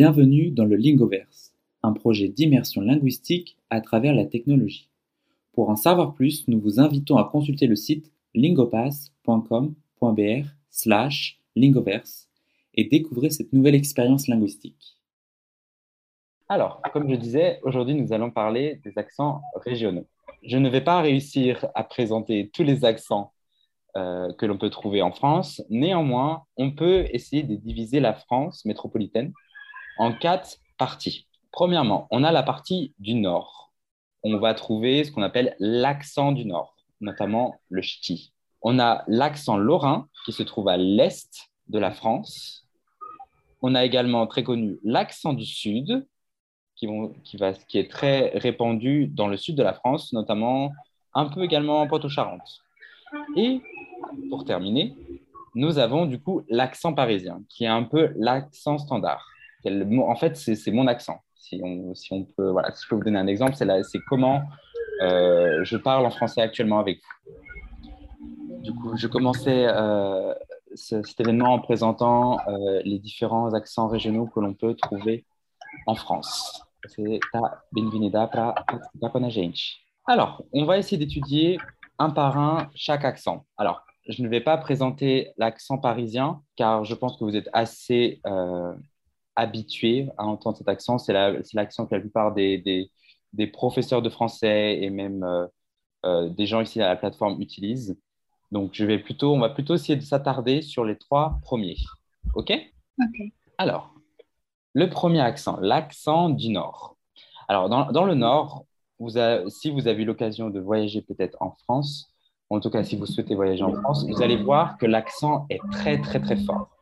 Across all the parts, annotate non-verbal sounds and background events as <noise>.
Bienvenue dans le Lingoverse, un projet d'immersion linguistique à travers la technologie. Pour en savoir plus, nous vous invitons à consulter le site lingopass.com.br slash lingoverse et découvrir cette nouvelle expérience linguistique. Alors, comme je disais, aujourd'hui nous allons parler des accents régionaux. Je ne vais pas réussir à présenter tous les accents euh, que l'on peut trouver en France. Néanmoins, on peut essayer de diviser la France métropolitaine en quatre parties. Premièrement, on a la partie du nord. On va trouver ce qu'on appelle l'accent du nord, notamment le ch'ti. On a l'accent lorrain qui se trouve à l'est de la France. On a également très connu l'accent du sud qui, qui est très répandu dans le sud de la France, notamment un peu également en Poitou-Charentes. Et pour terminer, nous avons du coup l'accent parisien, qui est un peu l'accent standard en fait, c'est mon accent. Si on, peut, je peux vous donner un exemple, c'est comment euh, je parle en français actuellement avec vous. Du coup, je commençais euh, cet événement en présentant euh, les différents accents régionaux que l'on peut trouver en France. Alors, on va essayer d'étudier un par un chaque accent. Alors, je ne vais pas présenter l'accent parisien car je pense que vous êtes assez habitué à entendre cet accent. C'est l'accent que la plupart des, des, professeurs de français et même euh, euh, des gens ici à la plateforme utilisent. Donc, je vais plutôt, on va plutôt essayer de s'attarder sur les trois premiers. OK? OK. Alors, le premier accent, l'accent du Nord. Alors, dans, dans le Nord, vous si vous avez eu l'occasion de voyager peut-être en France, en tout cas si vous souhaitez voyager en France, vous allez voir que l'accent est très, très, très fort.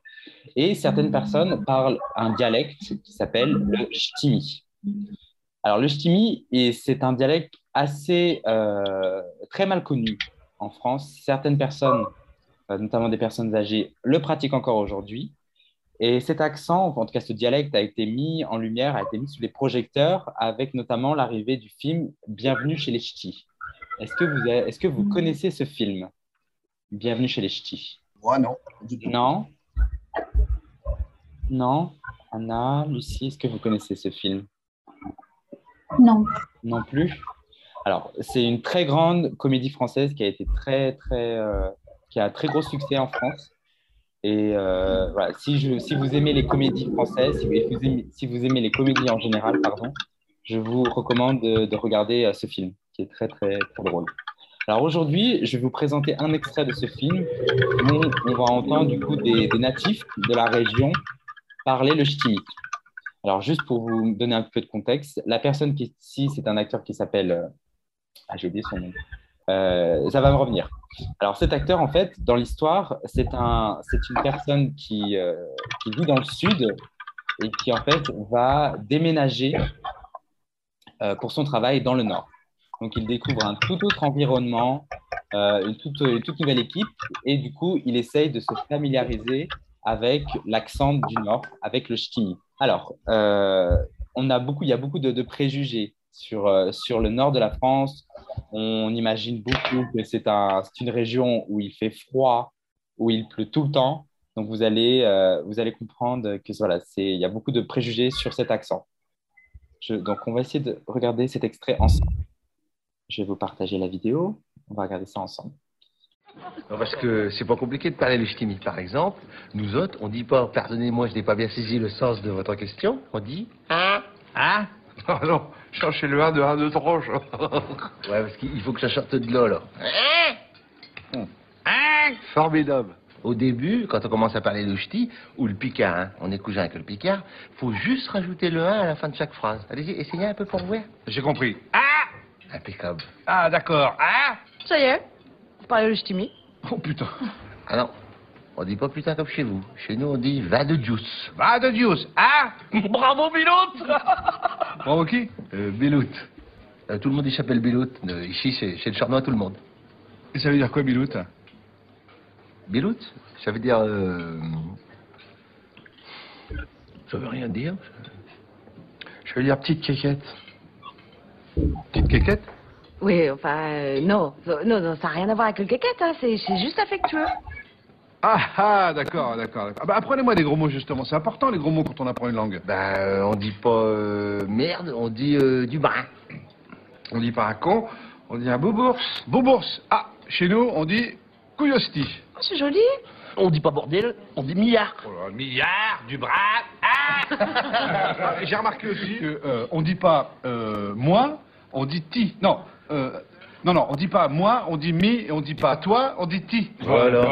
Et certaines personnes parlent un dialecte qui s'appelle le ch'timi. Alors, le ch'timi, c'est un dialecte assez euh, très mal connu en France. Certaines personnes, euh, notamment des personnes âgées, le pratiquent encore aujourd'hui. Et cet accent, en tout cas ce dialecte, a été mis en lumière, a été mis sous les projecteurs avec notamment l'arrivée du film Bienvenue chez les Ch'tis. Est-ce que, vous est que vous connaissez ce film? Bienvenue chez les Ch'tis Moi, non. Non? Non. Anna, Lucie, est-ce que vous connaissez ce film? Non. Non plus Alors, c'est une très grande comédie française qui a été très, très, euh, qui a un très gros succès en France. Et euh, voilà, si, je, si vous aimez les comédies françaises, si vous, aimez, si vous aimez les comédies en général, pardon, je vous recommande de, regarder euh, ce film, qui est très, très, très drôle. Alors aujourd'hui, je vais vous présenter un extrait de ce film où on va entendre du coup des, des natifs de la région parler le ch'timique. Alors, juste pour vous donner un peu de contexte, la personne qui est ici, c'est un acteur qui s'appelle. Euh, ah, j'ai oublié son nom. Euh, ça va me revenir. Alors, cet acteur, en fait, dans l'histoire, c'est un, une personne qui, euh, qui, vit dans le sud et qui, en fait, va déménager pour son travail dans le nord. Donc, il découvre un tout autre environnement, toute, une, toute, nouvelle équipe, et du coup, il essaye de se familiariser avec l'accent du Nord, avec le ch'timi. Alors, euh, on a beaucoup, il y a beaucoup de, préjugés sur, euh, sur le nord de la France. On imagine beaucoup que c'est un, une région où il fait froid, où il pleut tout le temps. Donc, vous allez, euh, vous allez comprendre que voilà, il y a beaucoup de préjugés sur cet accent. donc, on va essayer de regarder cet extrait ensemble. Je vais vous partager la vidéo. On va regarder ça ensemble. Non, parce que c'est pas compliqué de parler le ch'timi. Par exemple, nous autres, on dit pas, pardonnez-moi, je n'ai pas bien saisi le sens de votre question. On dit <laughs> Ah Ah Non, non, cherchez le 1 de 1 de tronche. ouais, parce qu'il faut que ça sorte de là, là. Hein? Hein? Formidable. Au début, quand on commence à parler le ch'ti, ou le picard, hein, on est cousin avec le picard, faut juste rajouter le 1 à la fin de chaque phrase. Allez-y, essayez un peu pour voir. J'ai compris. Ah Impeccable. Ah, d'accord. Ah Ça y est, parler le ch'timi. Oh putain. Ah non, on dit pas putain comme chez vous. Chez nous, on dit va de Dios. Va de Dios. <laughs> Ah Bravo, Bilout <laughs> Bravo qui? Euh, Bilout. Euh, tout le monde, il s'appelle Bilout. Euh, ici, c'est le charnois, tout le monde. Et ça veut dire quoi, Bilout Bilout Ça veut dire... Euh... Ça veut rien dire. Je veux dire petite quéquette. Petite quéquette? Oui, enfin, euh, non. non. Non, ça n'a rien à voir avec le quéquette, hein. c'est juste affectueux. Ah, ah, d'accord, d'accord. d'accord. Ah, bah, apprenez-moi des gros mots, justement. C'est important, les gros mots, quand on apprend une langue. Ben, euh, on dit pas euh, merde, on dit euh, du brin. On dit pas un con, on dit un boubours. Boubours. Ah, chez nous, on dit couillosti. Oh, c'est joli. On dit pas bordel, on dit milliard. Oh là, milliard, du bras. Ah <laughs> J'ai remarqué aussi que euh, on dit pas euh, moi, on dit ti. Non, euh, non, non, on dit pas moi, on dit mi, et on dit pas toi, on dit ti. Voilà,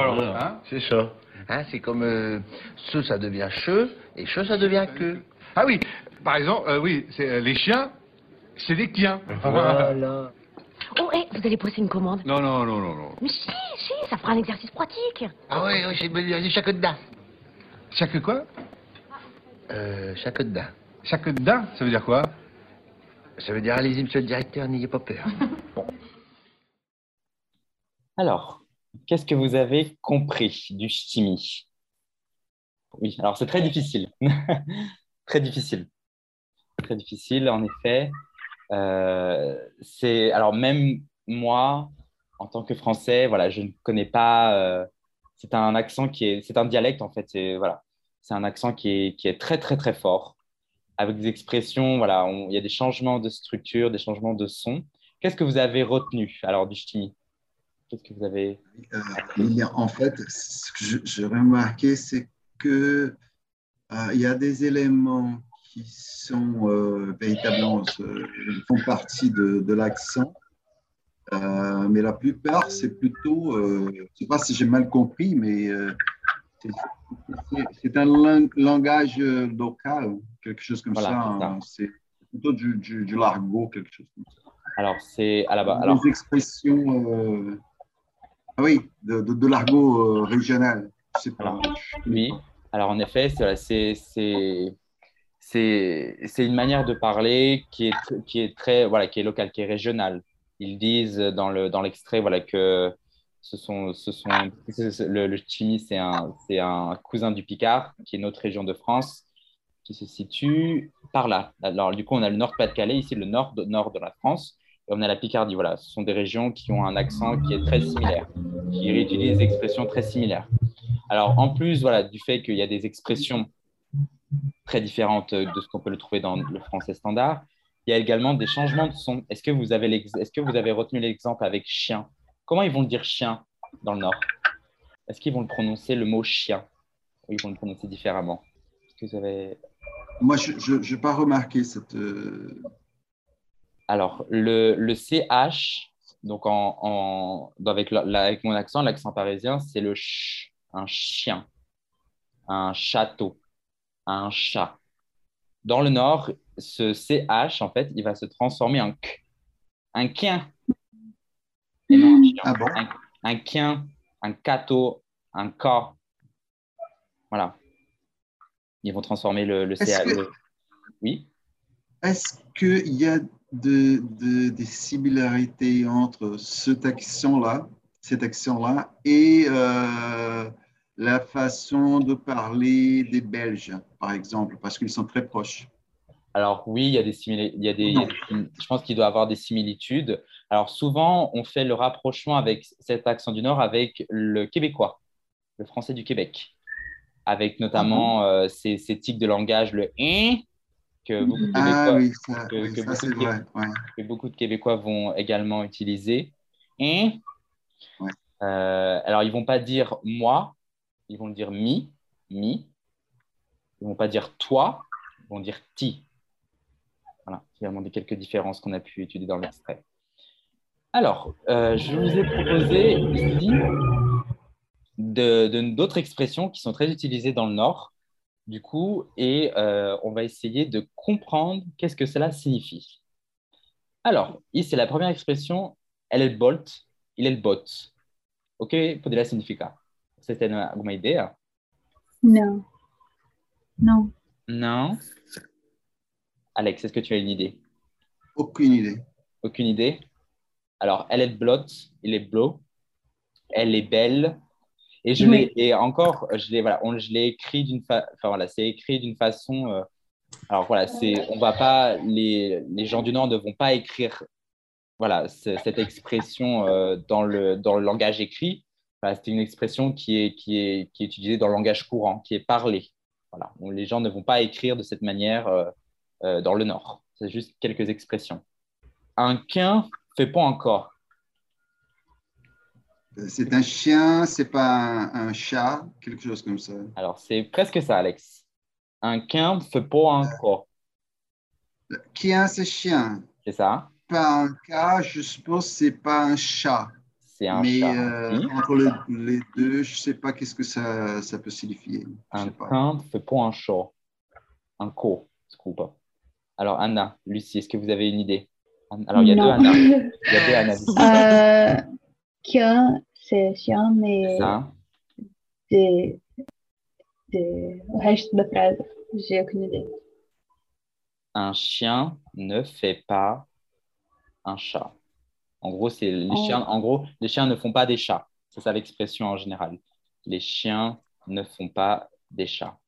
Hein c'est ça. Hein, c'est comme euh, ce, ça devient che, et che, ça devient que. ah oui, par exemple, euh, oui, c'est euh, les chiens, c'est des tiens. Voilà. Oh, hé, vous allez poser une commande. Non, non, non, non, non. Mais si, si, ça fera un exercice pratique. Ah oui, oui, c'est chaque dedans. Chaque quoi? Euh, chaque dedans. Chaque dedans, ça veut dire quoi? Ça veut dire, allez-y, monsieur le directeur, n'ayez pas peur. <laughs> Alors, qu'est-ce que vous avez compris du ch'timi Oui, alors c'est très difficile. <laughs> très difficile. Très difficile, en effet. Euh, c'est alors même moi, en tant que Français, voilà, je ne connais pas. euh, c'est un accent qui est, c'est un dialecte en fait. C'est voilà, c'est un accent qui est, qui est très très très fort, avec des expressions. Voilà, il y a des changements de structure, des changements de son. Qu'est-ce que vous avez retenu alors du ch'timi Qu'est-ce que vous avez Euh, a- en fait, ce que j'ai remarqué, c'est que euh, il y a des éléments qui sont euh, véritablement euh, font partie de, l'accent, mais la plupart, c'est plutôt, je ne sais pas si j'ai mal compris, mais c'est- un lang- langage local, quelque chose comme Voilà, ça. c'est hein. C'est plutôt du, du, du largot, quelque chose comme ça. Alors c'est à la base. Alors des expressions, euh, ah oui, de, de, de l'argot euh, régional. Alors, Oui, alors en effet, c'est- c'est une manière de parler qui est, qui est très, voilà, qui est locale, qui est régionale. Ils disent dans le dans l'extrait voilà, que ce sont, ce sont, le, le Chimie, c'est un, c'est un cousin du Picard, qui est notre région de France, qui se situe par là. Alors, du coup, on a le Nord-Pas-de-Calais, ici le nord de, nord de la France, et on a la Picardie. Voilà, ce sont des régions qui ont un accent qui est très similaire, qui réutilisent des expressions très similaires. Alors, en plus voilà, du fait qu'il y a des expressions très différentes de ce qu'on peut le trouver dans le français standard, il y a également des changements de son. Est-ce que vous avez, est-ce que vous avez retenu l'exemple avec chien? Comment ils vont dire chien dans le Nord? Est-ce qu'ils vont le prononcer le mot chien? Ou ils vont le prononcer différemment? Est-ce que vous avez... Moi, je n'ai pas remarqué cette. euh, Alors, le, le CH, donc en, en- avec, la- la- avec mon accent, l'accent parisien, c'est le ch, un chien, un château, un chat. Dans le Nord, ce CH, en fait, il va se transformer en K, un. Et non un chien. Ah bon? Un, un quien, un cato, un ca. Voilà. Ils vont transformer le, le que- le- Oui. Est-ce qu'il y a de, de- des similarités entre cet accent-là, cet accent-là, et euh, la façon de parler des Belges, par exemple, parce qu'ils sont très proches? Alors oui, il y a des simili- il y a des, Non. je pense qu'il doit y avoir des similitudes. Alors souvent, on fait le rapprochement avec cet accent du Nord avec le québécois, le français du Québec, avec notamment euh, ces, ces tics de langage, le « hein » que beaucoup de Ah Québécois, oui, ça, que- oui, que ça, beaucoup c'est de- vrai. ouais. que beaucoup de Québécois vont également utiliser. Hein Ouais. Euh, alors, ils vont pas dire moi, ils vont dire mi, mi. Ils vont pas dire toi, ils vont dire ti. Voilà, vraiment des quelques différences qu'on a pu étudier dans l'extrait. Alors, euh, je vous ai proposé ici d'autres expressions qui sont très utilisées dans le Nord, du coup, et euh, on va essayer de comprendre qu'est-ce que cela signifie. Alors, ici, la première expression, elle est le bolt, il est le bot. Ok, podría significar. ¿Usted tiene alguna idea? No. No. Non. Alex, est-ce que tu as une idée? Aucune idée. Aucune idée? Alors, elle est blot, il est blow, elle est belle. Et je l'ai, et encore, je l'ai, voilà, on, je l'ai écrit d'une fa... enfin voilà, c'est écrit d'une façon. euh, alors voilà, c'est, on va pas, les, les gens du Nord ne vont pas écrire, voilà, ce- cette expression euh, dans le dans le langage écrit Voilà, c'est une expression qui est, qui, est, qui est utilisée dans le langage courant, qui est parlé. Voilà. On- les gens ne vont pas écrire de cette manière euh, dans le Nord. C'est juste quelques expressions. Un quin fait pas encore. C'est un chien, c'est pas un, un chat, quelque chose comme ça. Alors, c'est presque ça, Alex. Un quin fait pas encore. Chien, c'est chien? C'est ça Pas un cas, je suppose, c'est pas un chat. C'est un Mais chat. euh, Oui. entre le- les deux, je sais pas qu'est-ce que ça, ça peut signifier. Je Un sais pas. quin fait pas un chat. Un co, pas. Alors, Anna, Lucie, est-ce que vous avez une idée? Alors, il y a deux. Anna. <laughs> Il y a deux Anna. Qu'un, c'est chien, mais C'est ça de, de, o resto da frase, j'ai aucune idée. Un chien ne fait pas un chat. En gros, c'est les Oh. chiens. En gros, les chiens ne font pas des chats. C'est ça l'expression en général. Les chiens ne font pas des chats.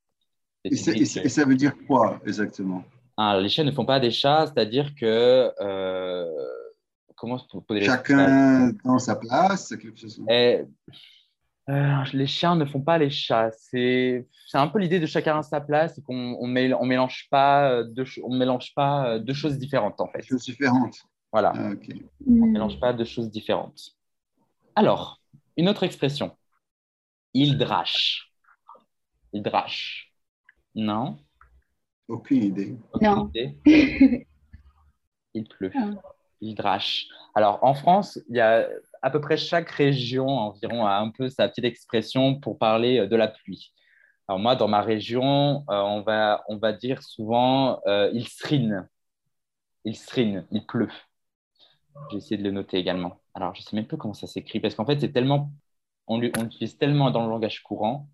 Et ça veut dire quoi exactement? Ah, les chiens ne font pas des chats, c'est-à-dire que euh, comment se poser les Chacun dans sa place, euh, les chiens ne font pas les chats. C'est c'est un peu l'idée de chacun à sa place, qu'on on mél- on mélange pas euh, deux on mélange pas euh, deux choses différentes en fait. Des choses différentes. Voilà, Ah, ok. on Hmm. mélange pas deux choses différentes. Alors, une autre expression. Il drache. Il drache. Non. Aucune idée. Aucune Non. idée <laughs> Il pleut. Ah. Il drache. Alors, en France, il y a à peu près chaque région environ a un peu sa petite expression pour parler euh, de la pluie. Alors moi, dans ma région, euh, on, va, on va dire souvent euh, il srine. Il srine, il pleut. J'ai essayé de le noter également. Alors, je ne sais même plus comment ça s'écrit parce qu'en fait, c'est tellement, on l'utilise tellement dans le langage courant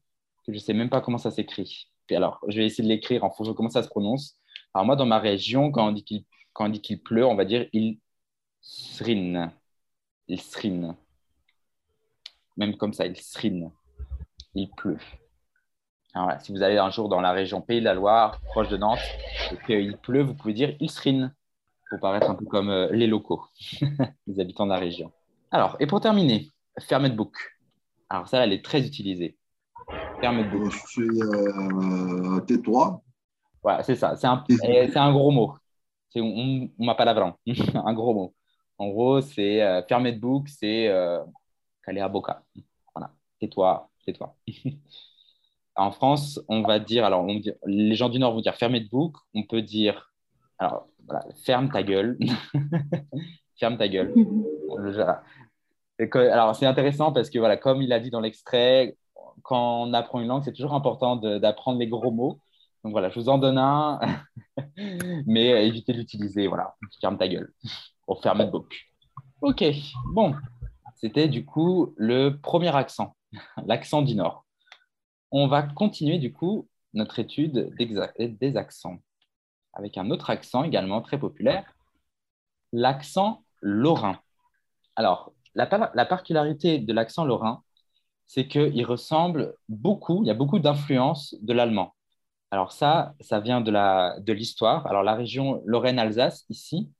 que je ne sais même pas comment ça s'écrit. Alors, je vais essayer de l'écrire en fonction de comment ça se prononce. Alors moi, dans ma région, quand on dit qu'il quand on dit qu'il pleut, on va dire il srine. Il srine. Même comme ça, il srine. Il pleut. Alors voilà, si vous allez un jour dans la région Pays de la Loire, proche de Nantes, et qu'il pleut, vous pouvez dire il srine, pour paraître un peu comme euh, les locaux, <laughs> les habitants de la région. Alors, et pour terminer, fermet book. Alors ça, elle est très utilisée. Fermet book. Je suis euh, tais-toi. Voilà, c'est ça. C'est un, c'est un gros mot. C'est m'a pas la <laughs> un gros mot. En gros, c'est euh, fermer de bouc, c'est euh, à boca. Voilà. Tais-toi, tais-toi. <laughs> en France, on va dire, alors les gens du Nord vont dire fermer de bouc. On peut dire, alors ferme ta gueule. <laughs> ferme ta gueule. Alors, c'est intéressant parce que, voilà, comme il a dit dans l'extrait, quand on apprend une langue, c'est toujours important d'apprendre les gros mots. Donc voilà, je vous en donne un, <laughs> mais euh, évitez de l'utiliser. Voilà, ferme ta gueule. De bouc. Ok, bon. C'était du coup le premier accent, <laughs> l'accent du Nord. On va continuer du coup notre étude des accents avec un autre accent également très populaire, l'accent lorrain. Alors, la, par- la particularité de l'accent lorrain, c'est qu'il ressemble beaucoup, il y a beaucoup d'influence de l'allemand. Alors ça, ça vient de la- de l'histoire. Alors la région Lorraine-Alsace, ici,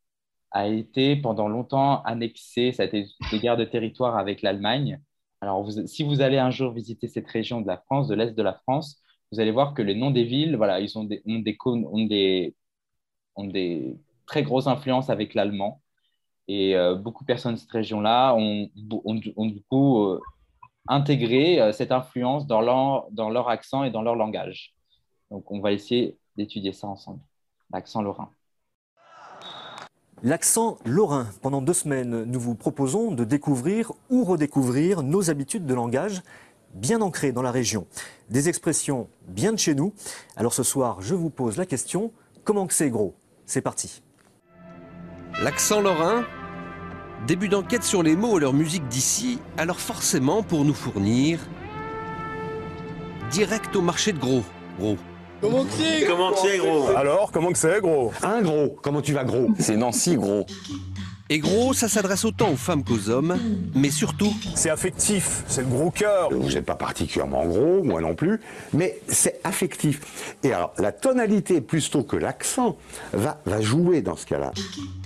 a été pendant longtemps annexée, ça a été des guerres de territoire avec l'Allemagne. Alors si vous allez un jour visiter cette région de la France, de l'Est de la France, vous allez voir que les noms des villes, voilà, ils ont des, ont des, ont des, ont des très grosses influences avec l'allemand. Et euh, beaucoup de personnes de cette région-là ont, ont- ont du coup euh, intégré euh, cette influence dans leur, dans leur accent et dans leur langage. Donc, on va essayer d'étudier ça ensemble. L'accent lorrain. L'accent lorrain. Pendant deux semaines, nous vous proposons de découvrir ou redécouvrir nos habitudes de langage bien ancrées dans la région. Des expressions bien de chez nous. Alors ce soir, je vous pose la question, comment que c'est gros? C'est parti. L'accent lorrain? Début d'enquête sur les mots et leur musique d'ici, alors forcément pour nous fournir direct au marché de gros. Gros. Comment que c'est Comment que c'est, gros? Alors, comment que c'est, gros? Un gros? Comment tu vas, gros? C'est Nancy, gros. Et gros, ça s'adresse autant aux femmes qu'aux hommes, mais surtout... C'est affectif, c'est le gros cœur. Vous n'êtes pas particulièrement gros, moi non plus, mais c'est affectif. Et alors, la tonalité, plutôt que l'accent, va, va jouer dans ce cas-là.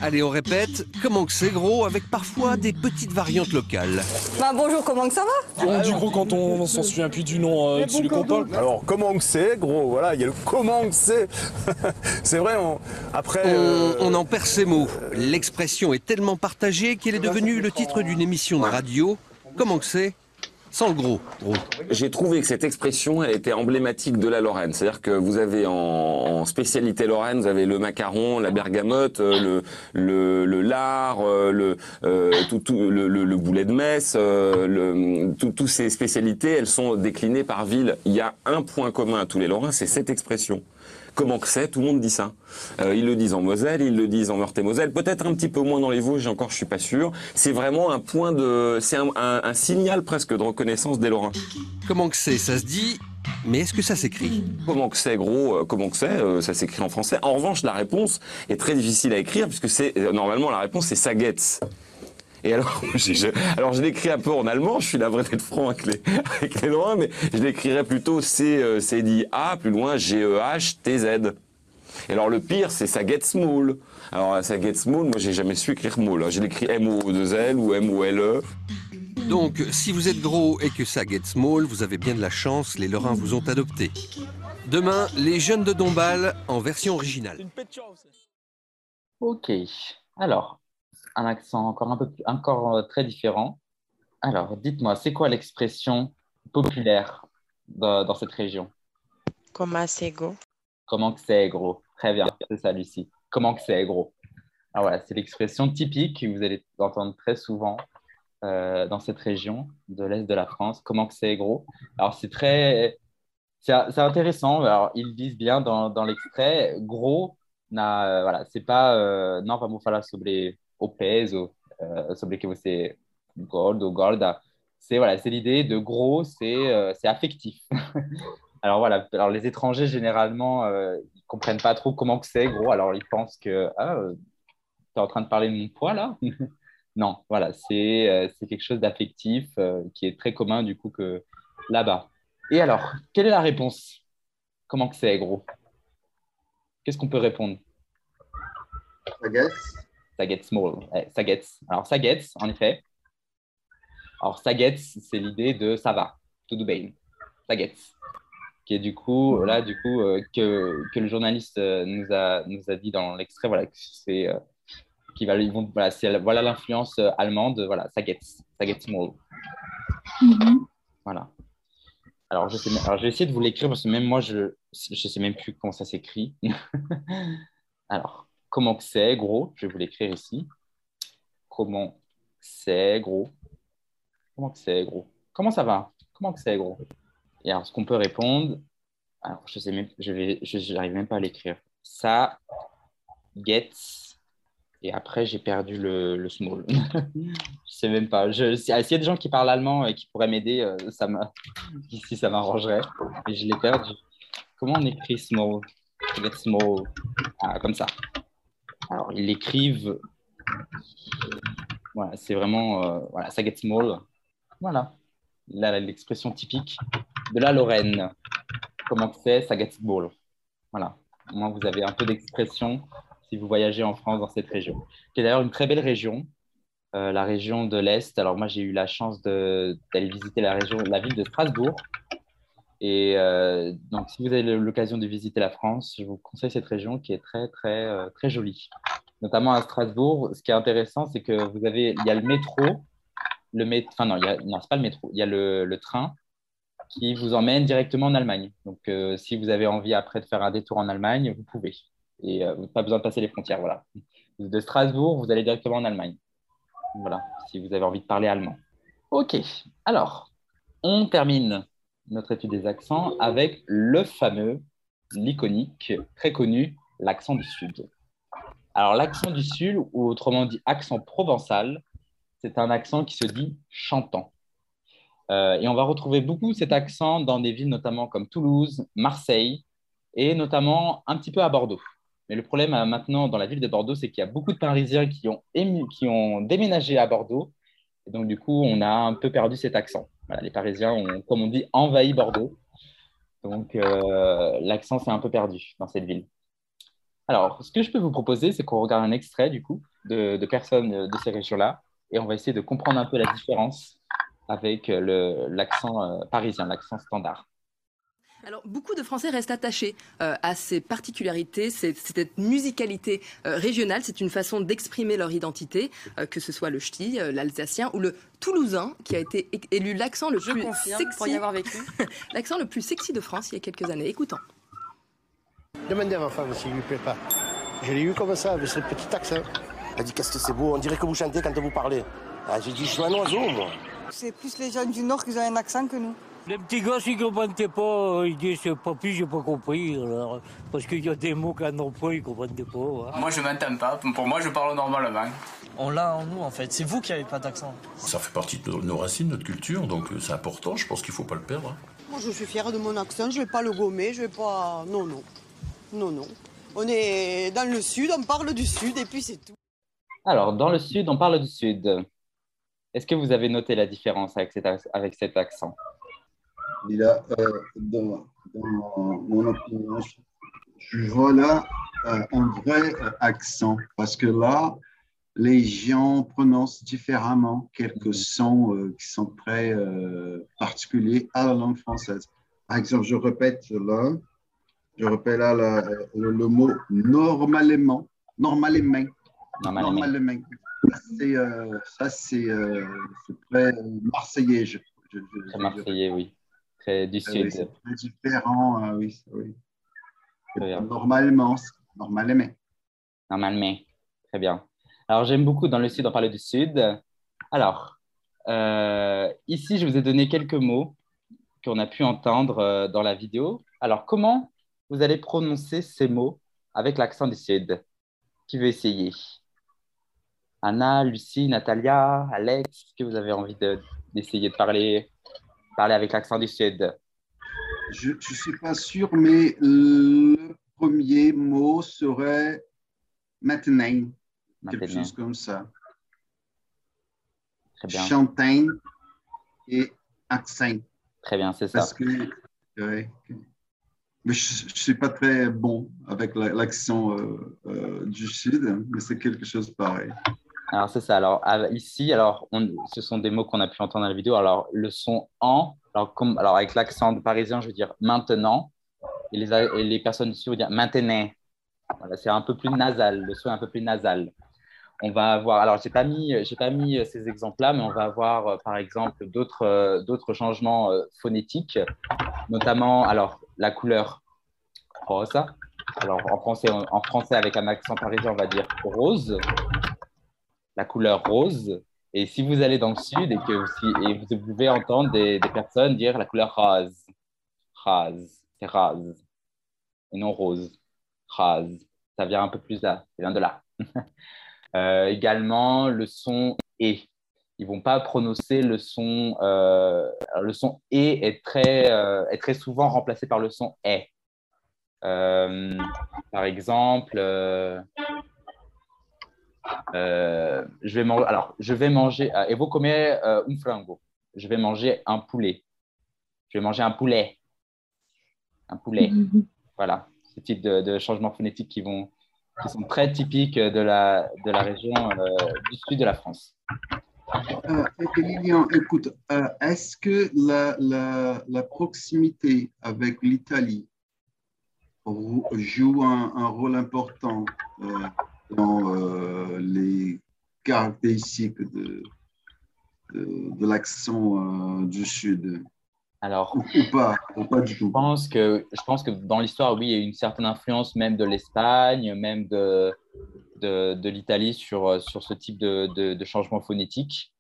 Allez, on répète, comment que c'est gros, avec parfois des petites variantes locales. Bah bonjour, comment que ça va? On dit gros quand on s'en souvient plus du nom euh, de celui qu'on parle. Alors, comment que c'est, gros? Voilà, il y a le comment que c'est. <laughs> c'est vrai, on... après... On, euh, on en perd ses mots. L'expression est tellement partagée qu'elle est devenue le titre d'une émission de radio. Comment que c'est? Sans le gros, gros. J'ai trouvé que cette expression, elle était emblématique de la Lorraine. C'est-à-dire que vous avez en, spécialité lorraine, vous avez le macaron, la bergamote, euh, le, lard, euh, le, euh, le, le, le boulet de messe, toutes ces spécialités, elles sont déclinées par ville. Il y a un point commun à tous les Lorrains, c'est cette expression. Comment que c'est Tout le monde dit ça. Euh, ils le disent en Moselle, ils le disent en Meurthe-et-Moselle, peut-être un petit peu moins dans les Vosges, encore je suis pas sûr. C'est vraiment un point de, c'est un, un- un signal presque de reconnaissance des Lorrains. Comment que c'est? Ça se dit, mais est-ce que ça s'écrit? Comment que c'est gros euh, Comment que c'est Euh, Ça s'écrit en français. En revanche, la réponse est très difficile à écrire puisque c'est euh, normalement la réponse c'est Sagetz. Et alors, <laughs> j'ai- je, alors je l'écris un peu en allemand, je suis la vraie d'être franc avec les, avec les mais je l'écrirais plutôt C, euh, C dit A, plus loin G-E-H-T-Z. Et alors le pire, c'est Sagetzmoul. Alors Sagetzmoul, moi j'ai jamais su écrire moule. hein. Je l'écris M-O-2-L ou M-O-L-E. Donc, si vous êtes gros et que ça get small, vous avez bien de la chance, les Lorrains vous ont adopté. Demain, les jeunes de Dombasle en version originale. Ok. Alors, un accent encore un peu plus- encore euh, très différent. Alors, dites-moi, c'est quoi l'expression populaire dans, dans cette région? Comment c'est go Comment que c'est gros? Très bien, c'est ça, Lucie. Comment que c'est gros? Alors voilà, c'est l'expression typique que vous allez entendre très souvent euh, dans cette région de l'Est de la France. Comment que c'est gros? Alors c'est très... C'est intéressant. Alors, ils disent bien dans, dans l'extrait, gros, na, euh, voilà, c'est pas... euh, não vamos falar sobre o peso, euh, sobre que você gordo ou gorda. C'est voilà, c'est l'idée de gros, c'est euh, affectif. <laughs> Alors voilà, alors les étrangers généralement euh, ils comprennent pas trop comment que c'est gros, alors ils pensent que ah, euh, tu es en train de parler de mon poids là. <laughs> non, voilà, c'est euh, c'est quelque chose d'affectif euh, qui est très commun du coup que là-bas. Et alors, quelle est la réponse? Comment que c'est gros? Qu'est-ce qu'on peut répondre? Sagetz. Sagetz small. Ouais, Sagetz. Alors Sagetz, en effet. Alors Sagetz, c'est l'idée de ça va, tout bien. Sagetz. Qui est du coup, là, du coup, euh, que, que le journaliste euh, nous, a, nous a dit dans l'extrait, voilà, que c'est. euh, qui va, ils vont, voilà, c'est- voilà l'influence allemande, voilà, Sagetz. Sagetz small. Voilà. Alors, je sais, alors, je vais essayer de vous l'écrire parce que même moi, je ne sais même plus comment ça s'écrit. <laughs> alors, comment c'est, gros? Je vais vous l'écrire ici. Comment c'est, gros? Comment c'est, gros? Comment ça va? Comment c'est, gros? Et alors, ce qu'on peut répondre, alors, je sais même, je vais, même pas à l'écrire. Ça, gets, et après, j'ai perdu le, small. <laughs> je sais même pas. Ah, S'il y a des gens qui parlent allemand et qui pourraient m'aider, euh, ça m'a- <laughs> ici, ça m'arrangerait. Mais je l'ai perdu. Comment on écrit small? Get small. Ah, comme ça. Alors, ils l'écrivent. Voilà, c'est vraiment. euh, voilà, ça get small. Voilà. Là, l'expression typique de la Lorraine. Comment c'est Ça get small. Voilà. Au moins, vous avez un peu d'expression si vous voyagez en France dans cette région, qui est d'ailleurs une très belle région, euh, la région de l'Est. Alors moi, j'ai eu la chance d'aller visiter la ville de Strasbourg. Et euh, donc, si vous avez l'occasion de visiter la France, je vous conseille cette région qui est très, très, euh, très jolie. Notamment à Strasbourg, ce qui est intéressant, c'est que vous avez, il y a le métro, le mét- enfin non, il y non, c'est pas le métro, il y a le, le train qui vous emmène directement en Allemagne. Donc, euh, si vous avez envie après de faire un détour en Allemagne, vous pouvez. Et vous n'avez pas besoin de passer les frontières. Voilà. De Strasbourg, vous allez directement en Allemagne. Voilà, si vous avez envie de parler allemand. Ok, alors, on termine notre étude des accents avec le fameux, l'iconique, très connu, l'accent du Sud. Alors, l'accent du Sud, ou autrement dit accent provençal, c'est un accent qui se dit chantant. Euh, et on va retrouver beaucoup cet accent dans des villes notamment comme Toulouse, Marseille et notamment un petit peu à Bordeaux. Mais le problème euh, maintenant dans la ville de Bordeaux, c'est qu'il y a beaucoup de Parisiens qui ont, qui ont déménagé à Bordeaux. Et donc, du coup, on a un peu perdu cet accent. Les Parisiens ont, comme on dit, envahi Bordeaux. Donc, euh, l'accent s'est un peu perdu dans cette ville. Alors, ce que je peux vous proposer, c'est qu'on regarde un extrait, du coup, de, personnes de ces régions-là. Et on va essayer de comprendre un peu la différence avec l'accent euh, parisien, l'accent standard. Alors, beaucoup de Français restent attachés euh, à ces particularités, cette, cette musicalité euh, régionale. C'est une façon d'exprimer leur identité, euh, que ce soit le ch'ti, euh, l'alsacien ou le toulousain, qui a été élu l'accent le Je plus confirme, sexy, pour y avoir vécu. <laughs> l'accent le plus sexy de France il y a quelques années. Écoutons. Demandez à ma femme s'il lui plaît pas. Je l'ai eu comme ça, avec ce petit accent. Elle dit qu'est-ce que c'est beau, on dirait que vous chantez quand vous parlez. Ah, j'ai dit je suis un oiseau moi. C'est plus les gens du Nord qui ont un accent que nous. Les petits gosses, ils ne comprenaient pas. Ils disaient, papy, j'ai pas compris. alors, parce qu'il y a des mots qu'ils n'ont pas, ils ne comprennent pas. hein. Moi, je m'entends pas. Pour moi, je parle normalement. On l'a en nous en fait. C'est vous qui avez pas d'accent. Ça fait partie de nos- racines, notre culture, donc euh, c'est important, je pense qu'il ne faut pas le perdre. hein. Moi, je suis fière de mon accent. Je vais pas le gommer. Je vais pas. Non, non. Non, non. On est dans le Sud, on parle du Sud et puis c'est tout. Alors, dans le sud, on parle du sud. Est-ce que vous avez noté la différence avec cet, ac- avec cet accent? Il a, euh, dans, dans mon opinion, je- vois là euh, un vrai euh, accent parce que là, les gens prononcent différemment quelques sons euh, qui sont très particuliers à la langue française. Par exemple, je répète là, je répète là la- le, le mot normalement, normalement, Normalement. normalement. Ça, c'est très marseillais. Je, je- je- marseillais, oui. Très du ah sud. c'est très différent, ah oui, oui. Normalement, normalement. Normalement. Très bien. Alors, j'aime beaucoup dans le sud, on parle du sud. Alors, euh, ici, je vous ai donné quelques mots qu'on a pu entendre euh, dans la vidéo. Alors, comment vous allez prononcer ces mots avec l'accent du sud? Qui veut essayer? Anna, Lucie, Natalia, Alex, est-ce que vous avez envie de- d'essayer de, parler, parler avec l'accent du sud Je ne suis pas sûr, mais le premier mot serait maintenant. Quelque chose comme ça. Très bien. Et accent. Très bien, c'est ça. Parce que, ouais. Mais je ne suis pas très bon avec la- l'accent euh, euh, du Sud, mais c'est quelque chose pareil. Alors, c'est ça. Alors, ici, alors, ce sont des mots qu'on a pu entendre dans la vidéo. Alors, le son en, alors, avec l'accent parisien, je veux dire maintenant. Et les, les personnes ici vont dire maintenant. Voilà, c'est un peu plus nasal. Le son est un peu plus nasal. On va avoir, alors, je n'ai pas, mis- pas mis euh, ces exemples-là, mais on va avoir, euh, par exemple, d'autres euh, changements phonétiques, notamment, alors, la couleur rosa. Alors, en français, en français, avec un accent parisien, on va dire rose la couleur rose. Et si vous allez dans le sud et que vous pouvez entendre des, personnes dire la couleur rose, rose, c'est rose, et non rose, rose. Ça vient un peu plus là, ça vient de là. <laughs> Euh, également, le son et. Ils vont pas prononcer le son. euh, le son et est très, euh, est très souvent remplacé par le son est. Par exemple, euh, je vais manger. Alors, je vais manger. euh, et vous comer euh, un frango. Je vais manger un poulet. Je vais manger un poulet. Un poulet. Voilà. Ce type de, de changements phonétiques qui vont, qui sont très typiques de la de la région euh, du sud de la France. Euh, Lilian, écoute, euh, est-ce que la, la, la proximité avec l'Italie joue un, un rôle important dans euh, les caractéristiques de, de, de l'accent euh, du Sud Alors, ou, ou pas, ou pas du tout Je pense que, je pense que dans l'histoire, oui, il y a eu une certaine influence même de l'Espagne, même de, de, de l'Italie sur, euh, sur ce type de, changement phonétique.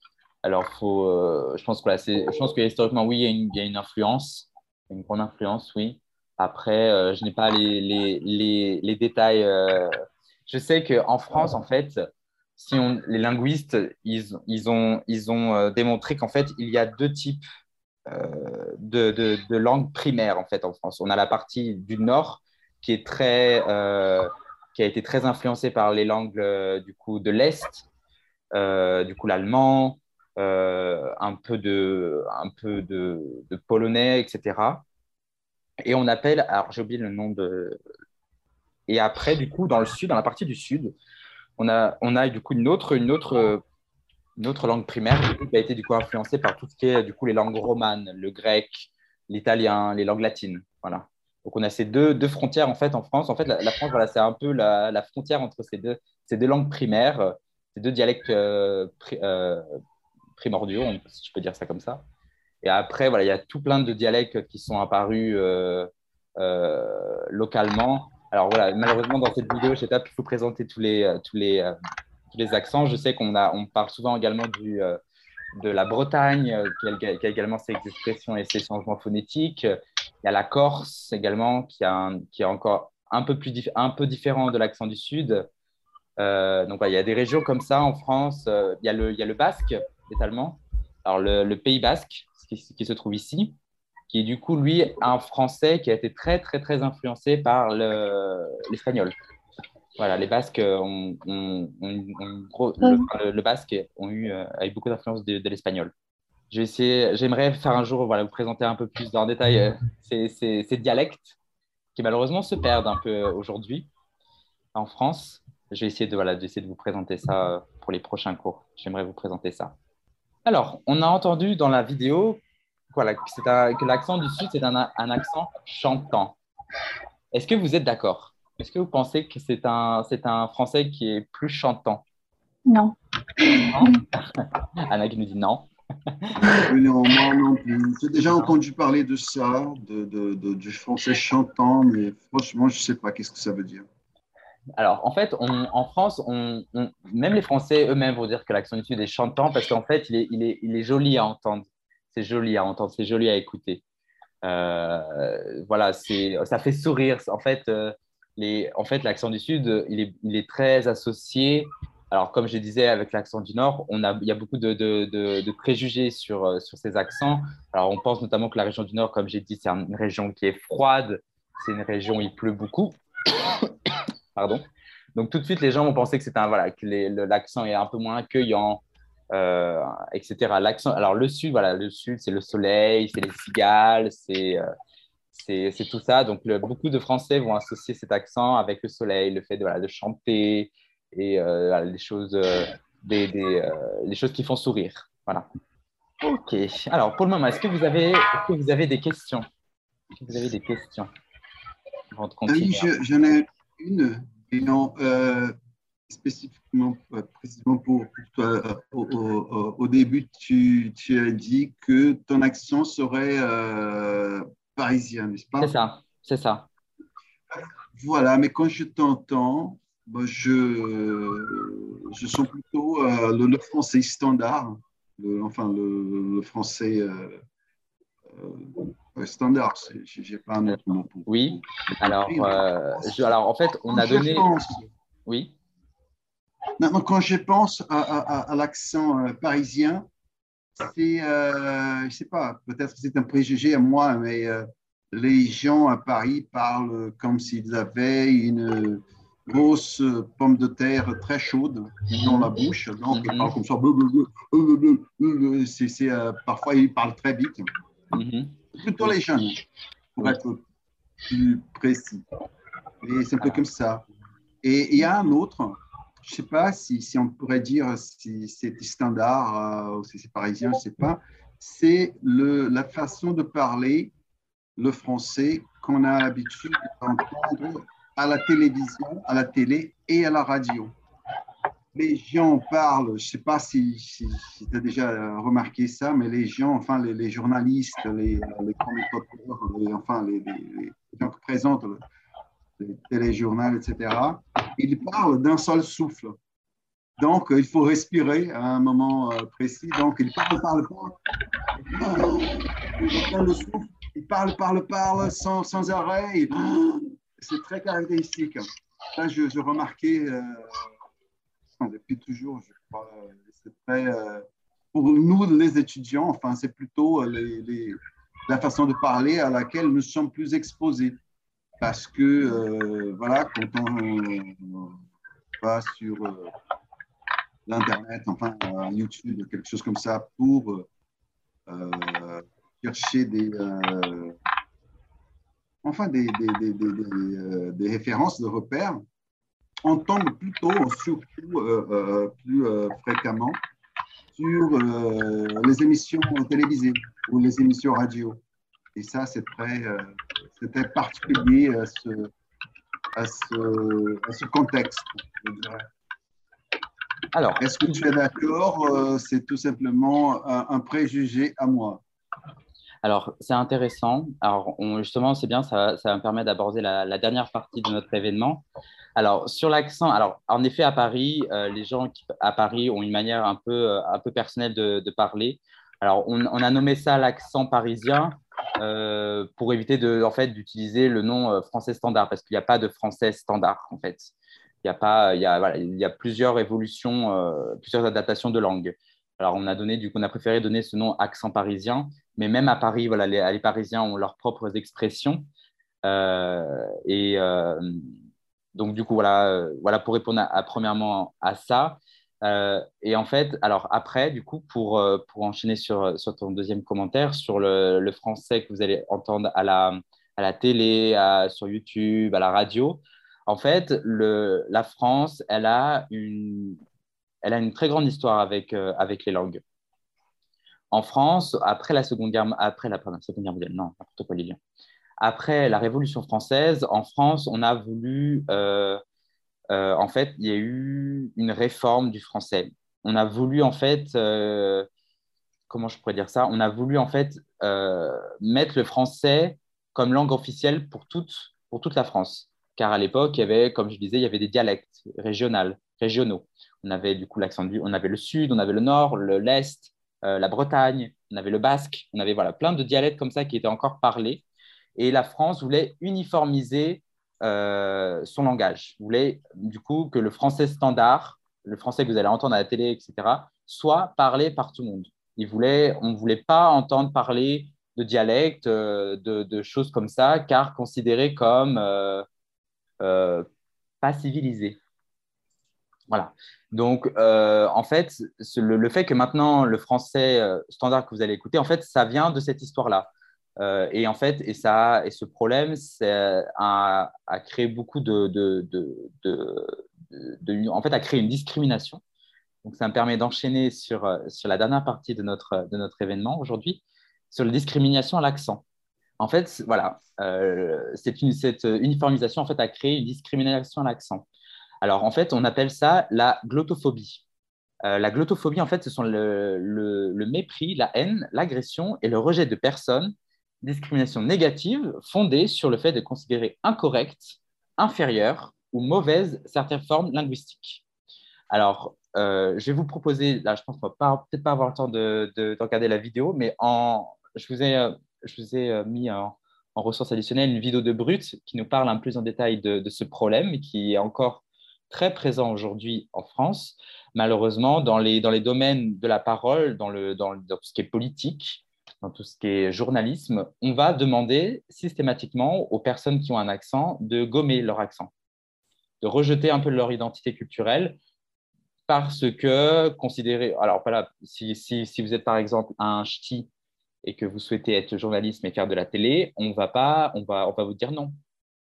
Alors, faut, euh, je pense que, c'est- je pense que historiquement, oui, il y a une, il y a une influence, une grande influence, oui. Après, euh, je n'ai pas les, les, les, les détails. Je sais qu'en France, en fait, si on, les linguistes, ils, ils ont, ils ont euh, démontré qu'en fait, il y a deux types euh, de, de, de langue primaire en fait en France. On a la partie du nord qui est très, euh, qui a été très influencé par les langues du coup de l'Est, du coup l'allemand, un peu, de, un peu de, de polonais, etc. Et on appelle, alors j'ai oublié le nom de. Et après, du coup, dans le sud, dans la partie du sud, on a, on a du coup une autre, une autre, une autre langue primaire qui a été du coup influencée par tout ce qui est du coup les langues romanes, le grec, l'italien, les langues latines. Voilà. Donc on a ces deux, deux frontières en fait en France. En fait, la, France, voilà, c'est un peu la, frontière entre ces deux, ces deux langues primaires, ces deux dialectes euh, euh, primordiaux, si je peux dire ça comme ça. Et après, voilà, il y a tout plein de dialectes qui sont apparus euh localement. Alors voilà, malheureusement, dans cette vidéo, je pas pu vous présenter tous les, tous les, euh, tous les accents. Je sais qu'on on parle souvent également du, euh, de la Bretagne, qui a, a, également ses expressions et ses changements phonétiques. Il y a la Corse également, qui, a qui est encore un peu, plus un peu différent de l'accent du Sud. Euh, donc, voilà, il y a des régions comme ça en France. Euh, il, y a le, il y a le Basque, également. Alors, le, le Pays Basque, qui, se trouve ici, qui est du coup, lui, un français qui a été très, très, très influencé par l'espagnol. Voilà, les Basques ont, ont, ont, ont le, le, Basque ont eu, euh, a eu beaucoup d'influence de, de l'espagnol. J'aimerais faire un jour voilà, vous présenter un peu plus en détail euh, ces, ces, ces, dialectes qui malheureusement se perdent un peu aujourd'hui en France. Je vais essayer de, voilà, de vous présenter ça pour les prochains cours. J'aimerais vous présenter ça. Alors, on a entendu dans la vidéo que, un, que l'accent du Sud, c'est un, un, accent chantant. Est-ce que vous êtes d'accord? Est-ce que vous pensez que c'est un, c'est un français qui est plus chantant? Non. non <laughs> Anna qui nous dit non. non, moi non plus. J'ai déjà entendu parler de ça, de, de, de, du français chantant, mais franchement, je ne sais pas qu'est-ce que ça veut dire. Alors, en fait, on, en France, on, on, même les Français eux-mêmes vont dire que l'accent du Sud est chantant parce qu'en fait, il est, il, est, il est, joli à entendre. C'est joli à entendre, c'est joli à écouter. Euh, voilà, ça fait sourire. En fait, euh, en fait l'accent du Sud, il est, il est très associé alors, comme je disais, avec l'accent du Nord, on a, il y a beaucoup de, de, de, préjugés sur, sur, ces accents. Alors, on pense notamment que la région du Nord, comme j'ai dit, c'est une région qui est froide, c'est une région où il pleut beaucoup. <coughs> Pardon. Donc, tout de suite, les gens vont penser que un voilà, l'accent est un peu moins accueillant, euh, etc. L'accent, alors le Sud, voilà, le Sud, c'est le soleil, c'est les cigales, c'est euh, c'est tout ça. Donc, le, beaucoup de Français vont associer cet accent avec le soleil, le fait de, voilà, de chanter, et euh, les choses, des, des, les choses qui font sourire. Voilà. Ok. Alors, pour le moment, est-ce que vous avez, que vous avez des questions? Est-ce que vous avez des questions avant de continuer? Oui, j'en ai une. Non, spécifiquement, précisément pour, pour toi, au, au, au, début, tu, tu, as dit que ton accent serait euh, parisien, n'est-ce pas? C'est ça, c'est ça. Voilà, mais quand je t'entends, Bon, je, je sens plutôt euh, le, le, français standard, le, enfin le, le français euh, euh, standard. Je n'ai pas un autre mot pour. Oui, alors, je, alors en fait, on a donné. Oui. Non, quand je pense à, à, à l'accent parisien, c'est, je ne sais pas, peut-être que c'est un préjugé à moi, mais les gens à Paris parlent comme s'ils avaient une grosse pomme de terre très chaude dans la bouche. Donc, il parle comme ça. C'est, c'est, euh, parfois, il parle très vite. Mm-hmm. Plutôt les jeunes, pour être plus précis. Et c'est un peu comme ça. Et il y a un autre, je ne sais pas si, si, on pourrait dire si c'est standard euh, ou si c'est parisien, je ne sais pas. C'est la façon de parler le français qu'on a l'habitude d'entendre à la télévision, à la télé et à la radio. Les gens parlent, je ne sais pas si, si, tu as déjà remarqué ça, mais les gens, enfin les, les journalistes, les, les les, enfin les, gens qui présentent les téléjournaux, etc., ils parlent d'un seul souffle. Donc, il faut respirer à un moment précis. Donc, ils parlent, parlent, parlent. Ils parlent, parlent, parlent sans, arrêt c'est très caractéristique. Ça, je, je remarquais euh, depuis toujours, je crois. C'est euh, pour nous, les étudiants, enfin, c'est plutôt la façon de parler à laquelle nous sommes plus exposés. Parce que, euh, voilà, quand on va sur euh, l'Internet, enfin, euh, YouTube, quelque chose comme ça, pour chercher des, enfin, des, des, des, des, références, de repères, on tombe plutôt, surtout plus fréquemment, sur les émissions télévisées ou les émissions radio. Et ça, c'est très, euh, c'était particulier à ce, à ce, à ce contexte. je dirais. Alors, est-ce que tu es d'accord euh, C'est tout simplement un, un préjugé à moi? Alors, c'est intéressant. Alors, on- justement, c'est bien, ça, ça va me permettre d'aborder la, la dernière partie de notre événement. Alors, sur l'accent, alors, en effet, à Paris, euh, les gens qui, à Paris ont une manière un peu, un peu personnelle de, de parler. Alors, on, on a nommé ça l'accent parisien euh, pour éviter de, en fait, d'utiliser le nom euh, français standard, parce qu'il n'y a pas de français standard, en fait. Il y a, pas, il y a, voilà, il y a plusieurs évolutions, euh, plusieurs adaptations de langue. Alors, on a donné, du coup, on a préféré donner ce nom accent parisien, mais même à Paris, voilà, les, Parisiens ont leurs propres expressions. Et donc, du coup, voilà, voilà pour répondre à- premièrement à ça. Euh, et en fait, alors après, du coup, pour, euh, pour enchaîner sur, sur ton deuxième commentaire, sur le, le français que vous allez entendre à la, à la télé, sur YouTube, à la radio, en fait, le, la France, elle a une, elle a une très grande histoire avec, euh, avec les langues. En France, après la Seconde Guerre, après la, pardon, Seconde Guerre mondiale, non, n'importe quoi, Lilian. Après la Révolution française, en France, on a voulu, euh, en fait, il y a eu une réforme du français. On a voulu, en fait, euh, comment je pourrais dire ça? On a voulu, en fait, euh, mettre le français comme langue officielle pour toute, pour toute la France. Car à l'époque, il y avait, comme je disais, il y avait des dialectes régionaux. On avait du coup l'accent du, on avait le sud, on avait le nord, le l'est, la Bretagne, on avait le basque, on avait voilà plein de dialectes comme ça qui étaient encore parlés. Et la France voulait uniformiser euh, son langage. Voulait du coup que le français standard, le français que vous allez entendre à la télé, etc., soit parlé par tout le monde. Il voulait, on ne voulait pas entendre parler de dialectes, euh, de, choses comme ça, car considérés comme euh, pas civilisés. Voilà. Donc, en fait, le, le fait que maintenant le français standard que vous allez écouter, en fait, ça vient de cette histoire-là. Euh, et en fait, et ça, et ce problème, c'est a, a créé beaucoup de, de, de, de- en fait, a créé une discrimination. Donc, ça me permet d'enchaîner sur, euh, sur la dernière partie de notre, de notre événement aujourd'hui, sur la discrimination à l'accent. En fait, voilà, euh, une, cette uniformisation en fait, a créé une discrimination à l'accent. Alors, en fait, on appelle ça la glottophobie. Euh, la glottophobie, en fait, ce sont le- le mépris, la haine, l'agression et le rejet de personnes, discrimination négative fondée sur le fait de considérer incorrectes, inférieures ou mauvaises certaines formes linguistiques. Alors, euh, je vais vous proposer, là, je pense qu'on va peut-être pas avoir le temps de, de- de regarder la vidéo, mais en, je vous ai, euh, je vous ai euh, mis en, en ressource additionnelle une vidéo de Brut qui nous parle un peu plus en détail de, ce problème qui est encore très présent aujourd'hui en France. Malheureusement, dans les, dans les domaines de la parole, dans, le, dans, dans ce qui est politique, dans tout ce qui est journalisme, on va demander systématiquement aux personnes qui ont un accent de gommer leur accent, de rejeter un peu leur identité culturelle parce que considérer, alors voilà, si, si, si vous êtes par exemple un ch'ti et que vous souhaitez être journaliste mais faire de la télé, on va pas, on va, on va vous dire non.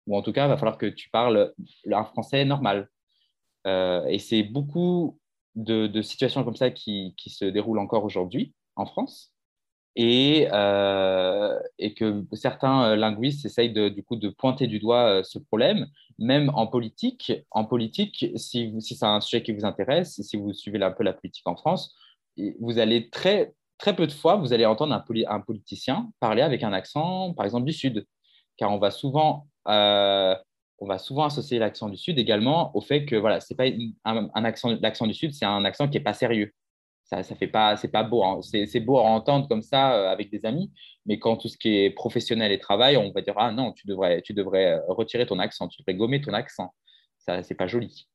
Ou en tout cas, il va falloir que tu parles un français normal. Euh, et c'est beaucoup de, de situations comme ça qui, qui se déroulent encore aujourd'hui en France. Et, euh, et que certains euh, linguistes essayent de, du coup de pointer du doigt euh, ce problème, même en politique. En politique, si, si c'est un sujet qui vous intéresse, si vous suivez un peu la politique en France, vous allez très, très peu de fois, vous allez entendre un, poli- un politicien parler avec un accent, par exemple, du Sud. Car on va souvent, on va souvent associer l'accent du Sud également au fait que voilà, c'est pas un, accent, l'accent du Sud, c'est un accent qui est pas sérieux. Ça, ça fait pas, c'est pas beau. hein. C'est, beau à entendre comme ça euh, avec des amis, mais quand tout ce qui est professionnel et travail, on va dire ah non, tu devrais, tu devrais euh, retirer ton accent, tu devrais gommer ton accent. Ça, c'est pas joli.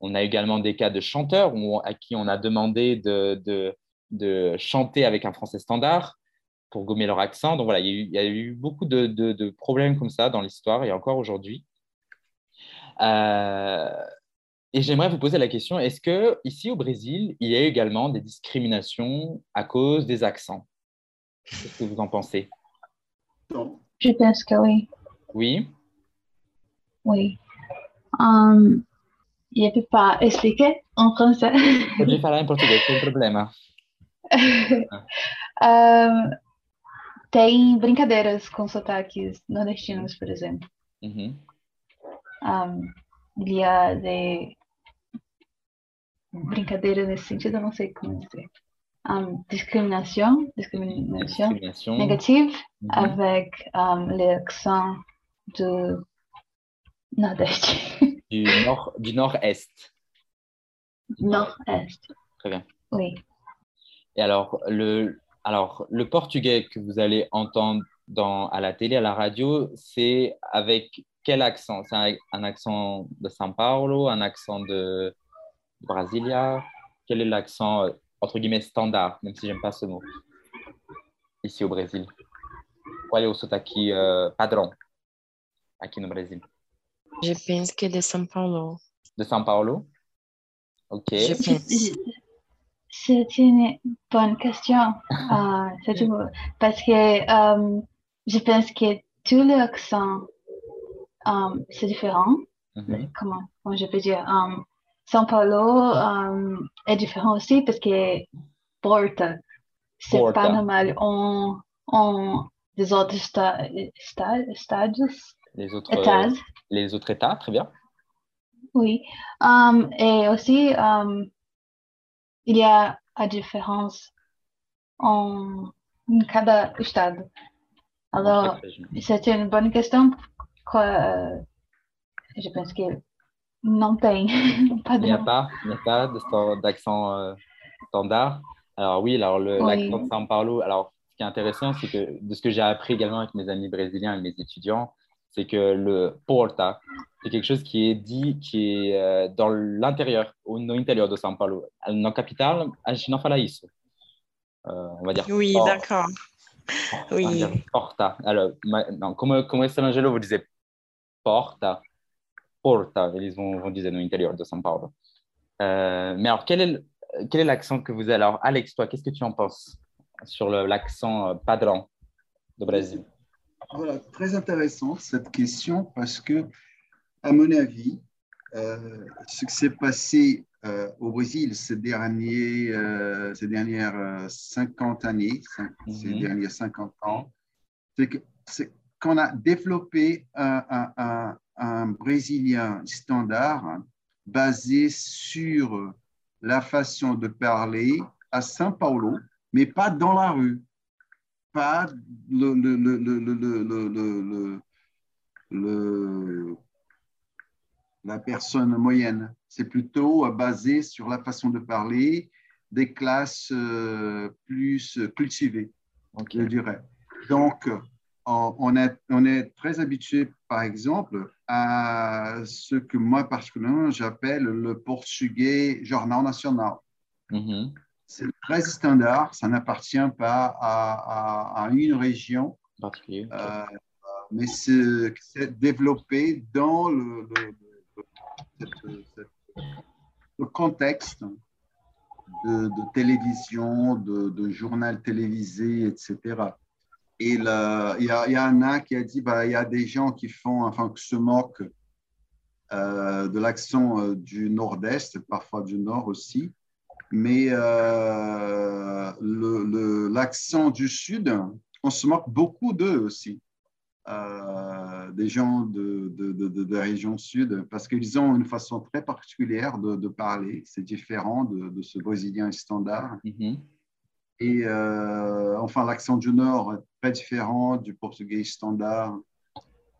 On a également des cas de chanteurs où- à qui on a demandé de, de, de chanter avec un français standard. pour gommer leur accent. Donc voilà, il y a eu, il y a eu beaucoup de, de- de problèmes comme ça dans l'histoire et encore aujourd'hui. Euh, et j'aimerais vous poser la question, est-ce que ici au Brésil, il y a également des discriminations à cause des accents? Qu'est-ce que vous en pensez? Je pense que oui. Oui Oui. Um, je ne peux pas expliquer en français. Pode falar em português, sem problema. <laughs> Um, tem brincadeiras com sotaques nordestinos, por exemplo. Uhum. Um, il y a des brincadeiras nesse sentido, eu não sei como dizer. Um, discriminação Discrimination. négative avec um, l'accent du Nordeste. Du nord, du nord-est. Nord-Est, Très bien. oui. Et alors le, alors, le portugais que vous allez entendre dans, à la télé, à la radio, c'est avec quel accent? C'est un, un accent de São Paulo, un accent de Brasilia Quel est l'accent, euh, entre guillemets, standard, même si j'aime pas ce mot, ici au Brésil? Qual é o sotaque euh, padrão aqui no Brasil? Je pense que de São Paulo. De São Paulo? Ok. Je pense. <laughs> C'est une bonne question. <laughs> C'est une- Parce que euh, je pense que tous les accents, euh, c'est différent. Mhm. Comment, comment je peux dire? São Paulo euh, est différent aussi parce que Porta, c'est Porta. pas normal. On, on, des autres sta sta stades, Les autres, euh, étages. les autres États, très bien. Oui. Um, et aussi, um, il y a la différence en cada estado. Alors, c'est une bonne question. Quoi, euh, je pense que <laughs> tem. pas Il n'y a pas, il n'y a pas d'accent euh, standard. Alors oui, alors le- Oui. l'accent de São Paulo, alors ce qui est intéressant, c'est que de ce que j'ai appris également avec mes amis brésiliens et mes étudiants, c'est que le porta, c'est quelque chose qui est dit, qui est euh, dans l'intérieur, au no interior de São Paulo. Na capital, a gente não fala isso. Euh, on va dire Oui, d'accord. Oui. porta. Alors, ma- non, como, como estrangeiro, vous disiez porta, porta, eles vão, vão dizer no interior de São Paulo. Euh, mais alors, quel est quel est l'accent que vous avez? Alors, Alex, toi, qu'est-ce que tu en penses sur l'accent euh, padrão do Brasil Voilà, très intéressante cette question parce que, à mon avis, euh, ce qui s'est passé euh, au Brésil ces, derniers, ces dernières euh, 50 années, cin- ces Mhm. derniers 50 ans, c'est qu'on a développé un, un- un- un Brésilien standard basé sur la façon de parler à São Paulo, mais pas dans la rue pas le, la personne moyenne. C'est plutôt euh, basé sur la façon de parler des classes euh, plus cultivées, je dirais. Donc, on est, on est très habitué, par exemple, à ce que moi, particulièrement, j'appelle le portugais journal national. Mhm. C'est très standard, ça n'appartient pas à, à- à une région, euh, mais c'est c'est développé dans le, le- le- cette- cette- le contexte de, de télévision, de, de journal télévisé, etc. Et il y, a- il y en a qui a dit, bah, il y a des gens qui font, enfin, qui se moquent euh, de l'accent euh, du nord-est, parfois du nord aussi. Mais euh, le- le- l'accent du sud, on se moque beaucoup d'eux aussi, euh, des gens de, de, de, de- de la région sud, parce qu'ils ont une façon très particulière de, de parler. C'est différent de, de ce brésilien standard. Mhm. Et enfin, l'accent du nord très différent du portugais standard.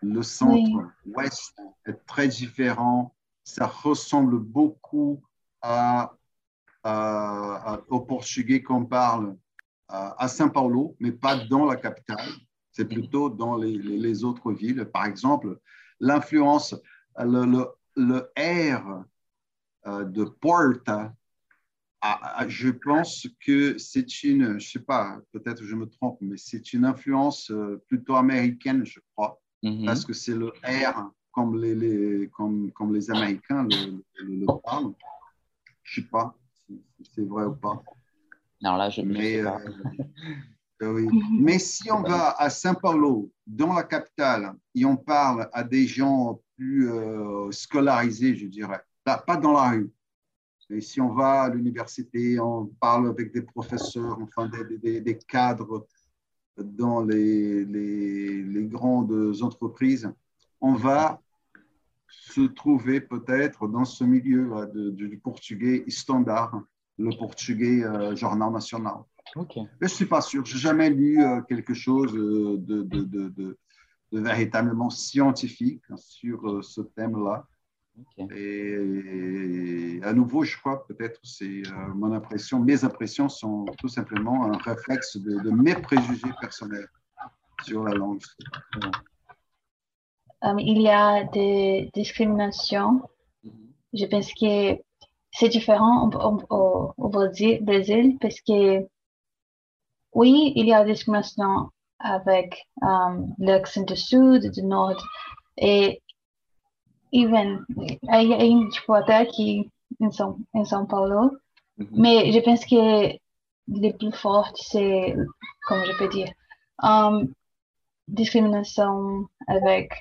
Le centre-ouest est très différent. Ça ressemble beaucoup à, à- à- au portugais qu'on parle à, São Paulo, mais pas dans la capitale. C'est plutôt dans les, les- les autres villes. Par exemple, l'influence, le, le, le R euh, de Porta Ah, ah, je pense que c'est une, je sais pas, peut-être je me trompe, mais c'est une influence euh, plutôt américaine, je crois, Mhm. parce que c'est le R comme les, les- comme, comme les Américains le, le- le parlent. Je sais pas si c'est vrai ou pas. Alors là, je ne Mais, sais pas. euh, euh, oui. Mais si on va à São Paulo, dans la capitale, et on parle à des gens plus euh, scolarisés, je dirais, pas dans la rue, mais si on va à l'université, on parle avec des professeurs, enfin des, des- des cadres dans les, les- les grandes entreprises, on va se trouver peut-être dans ce milieu du portugais standard, le portugais euh, journal national. Ok. Mais je ne suis pas sûr. Je n'ai jamais lu euh, quelque chose euh, de, de- de- de- de véritablement scientifique sur euh, ce thème-là. Et à nouveau, je crois peut-être c'est euh, mon impression, mes impressions sont tout simplement un réflexe de, de mes préjugés personnels sur la langue. Euh, il y a des discriminations. Je pense que c'est différent au, au- au Brésil, parce que oui, il y a des discriminations avec euh, l'accent du sud, du nord et even, il y a une différence qui en São, en São Paulo, mais je pense que les plus fortes, c'est, comment je peux dire, euh, discriminação avec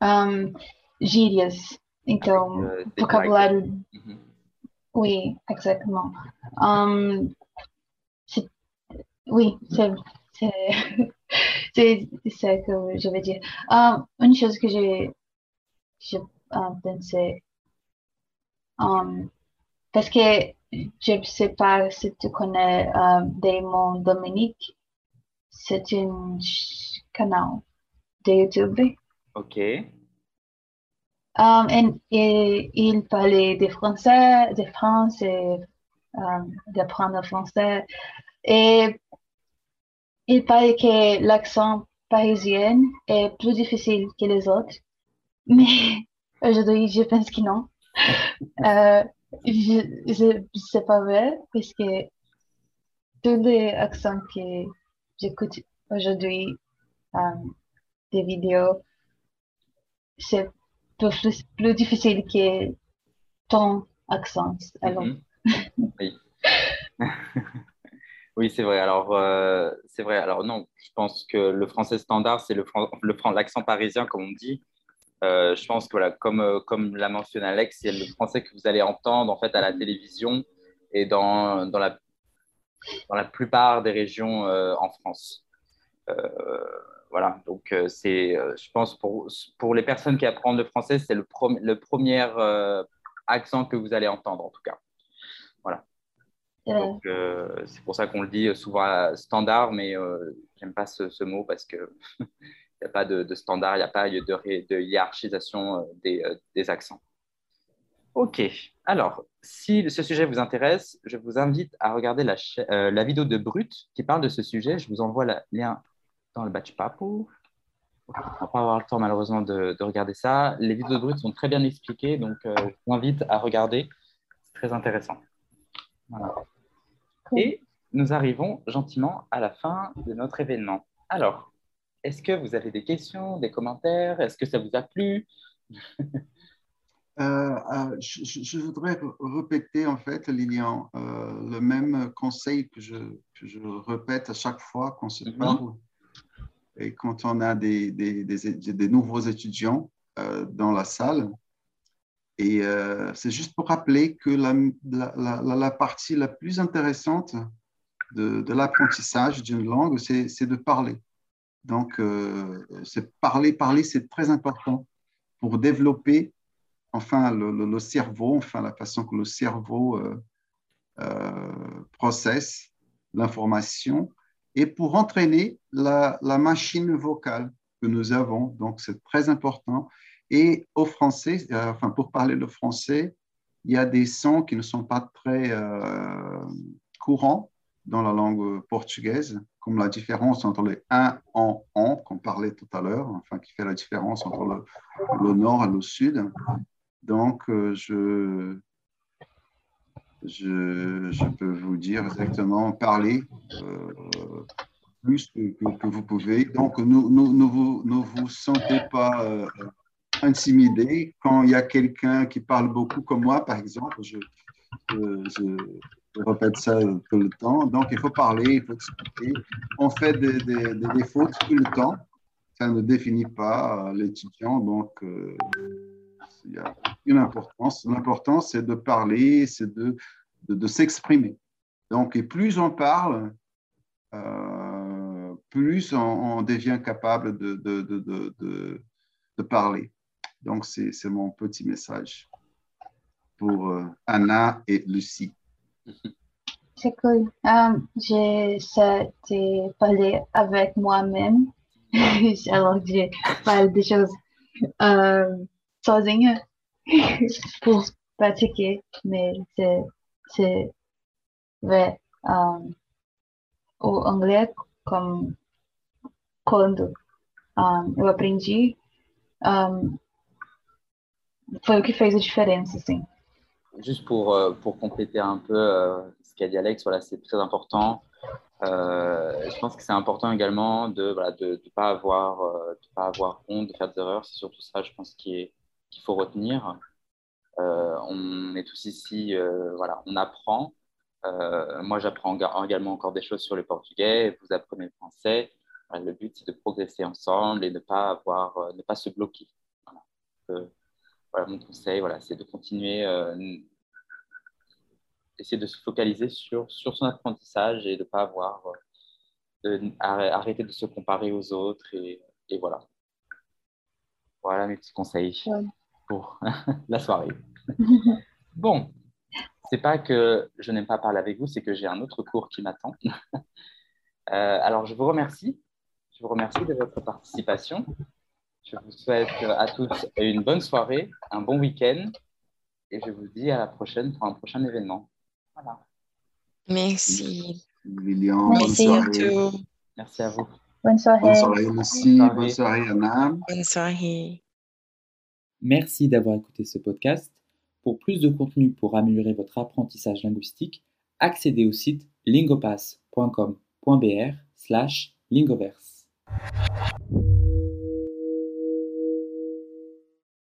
um, gírias. Então, Euh, c'est vocabulário. Mhm. Oui, exactement. Um, c'est- oui, c'est c'est- c'est ça que je veux dire. Um, une chose que j'ai j'ai um, pensé, um, parce que je ne sais pas si tu connais um, Damon Dominique, c'est un canal de YouTube. Ok. Um, et, et il parlait de français, de France et um, d'apprendre le français. Et il parlait que l'accent parisien est plus difficile que les autres. Mais aujourd'hui, je pense que non. Euh, je, pas vrai parce que tous les accents que j'écoute aujourd'hui, um, des vidéos, c'est plus, plus difficile que ton accent. Alors, Mhm. Oui. <laughs> oui, c'est vrai. Alors, euh, c'est vrai. Alors, non, je pense que le français standard, c'est le, l'accent parisien, comme on dit. Euh, je pense que, voilà, comme, euh, comme l'a mentionné Alex, c'est le français que vous allez entendre en fait à la télévision et dans, dans, la, dans la plupart des régions euh, en France. Euh, voilà, donc c'est, je pense, pour, pour les personnes qui apprennent le français, c'est le, prom- le premier accent que vous allez entendre, en tout cas. Voilà. c'est vrai. Donc, c'est pour ça qu'on le dit souvent standard, mais j'aime pas ce, ce mot parce que <laughs> n'y a pas de, de standard, il n'y a pas de, hiérarchisation euh, des, euh, des accents. Ok, alors, si ce sujet vous intéresse, je vous invite à regarder la, euh, la vidéo de Brut qui parle de ce sujet. Je vous envoie le lien dans le batch papo. On ne va pas avoir le temps malheureusement de, de regarder ça. Les vidéos de Brut sont très bien expliquées, donc euh, je vous invite à regarder. C'est très intéressant. Voilà. Et nous arrivons gentiment à la fin de notre événement. Alors, est-ce que vous avez des questions, des commentaires? Est-ce que ça vous a plu? <laughs> Euh, euh, je, voudrais répéter en fait, Lilian, euh, le même conseil que je, que je répète à chaque fois qu'on se parle et quand on a des, des, des, des nouveaux étudiants dans la salle. Et c'est juste pour rappeler que la, la, la, la partie la plus intéressante de, de l'apprentissage d'une langue, c'est de parler. Donc, euh, parler, parler, c'est très important pour développer enfin le, cerveau, enfin la façon que le cerveau euh, euh, processe l'information et pour entraîner la, machine vocale que nous avons. Donc, c'est très important. Et au français, euh, enfin, pour parler le français, il y a des sons qui ne sont pas très courants dans la langue portugaise, comme la différence entre les un, en, en, qu'on parlait tout à l'heure, enfin, qui fait la différence entre le, nord et le sud. Donc, euh, je, je, peux vous dire exactement, parler euh, plus que, que- vous pouvez. Donc, ne, ne, ne vous, ne vous sentez pas euh, intimidé quand il y a quelqu'un qui parle beaucoup comme moi, par exemple. Je répète ça tout le temps. Donc, il faut parler, il faut expliquer. On fait des, des, fautes tout le temps. Ça ne définit pas l'étudiant. Donc, euh, il y a une importance. L'important, c'est de parler, c'est de, de, s'exprimer. Donc, et plus on parle, euh, plus on, devient capable de, de, de, parler. Donc, c'est c'est mon petit message pour euh, Anna et Lucie. C'est cool. Euh, J'essaie de parler avec moi-même. Alors, je parle des choses euh, sozinha pour pratiquer, mais c'est vrai. Euh, o anglais, comme quando um, eu aprendi, um, foi o que fez a diferença, assim. Juste pour, euh, pour compléter un peu euh, ce qu'a dit Alex, voilà, c'est très important. Euh, je pense que c'est important également de ne voilà, de, pas avoir, pas avoir honte de faire des erreurs. C'est surtout ça, je pense, qu'il faut retenir. On est tous ici, voilà, on apprend. Moi, j'apprends ga- également encore des choses sur le portugais. Vous apprenez le français. Le but, c'est de progresser ensemble et ne pas avoir, ne pas se bloquer. Voilà. Voilà, mon conseil, voilà, c'est de continuer, euh, essayer de se focaliser sur, sur son apprentissage et de ne pas avoir, euh, de arr- arrêter de se comparer aux autres et, et voilà. Voilà mes petits conseils pour <laughs> la soirée. <laughs> Bon, c'est pas que je n'aime pas parler avec vous, c'est que j'ai un autre cours qui m'attend. <laughs> Euh, alors, je vous remercie. Je vous remercie de votre participation. Je vous souhaite à tous une bonne soirée, un bon week-end et je vous dis à la prochaine pour un prochain événement. Voilà. Merci. Lilian, Merci bonne à soirée. Merci à vous. Bonne soirée. Bonne soirée, Lucie. Bonne soirée, Anna. Bonne soirée. Merci d'avoir écouté ce podcast. Pour plus de contenu pour améliorer votre apprentissage linguistique, accédez au site lingopass.com.br slash lingoverse.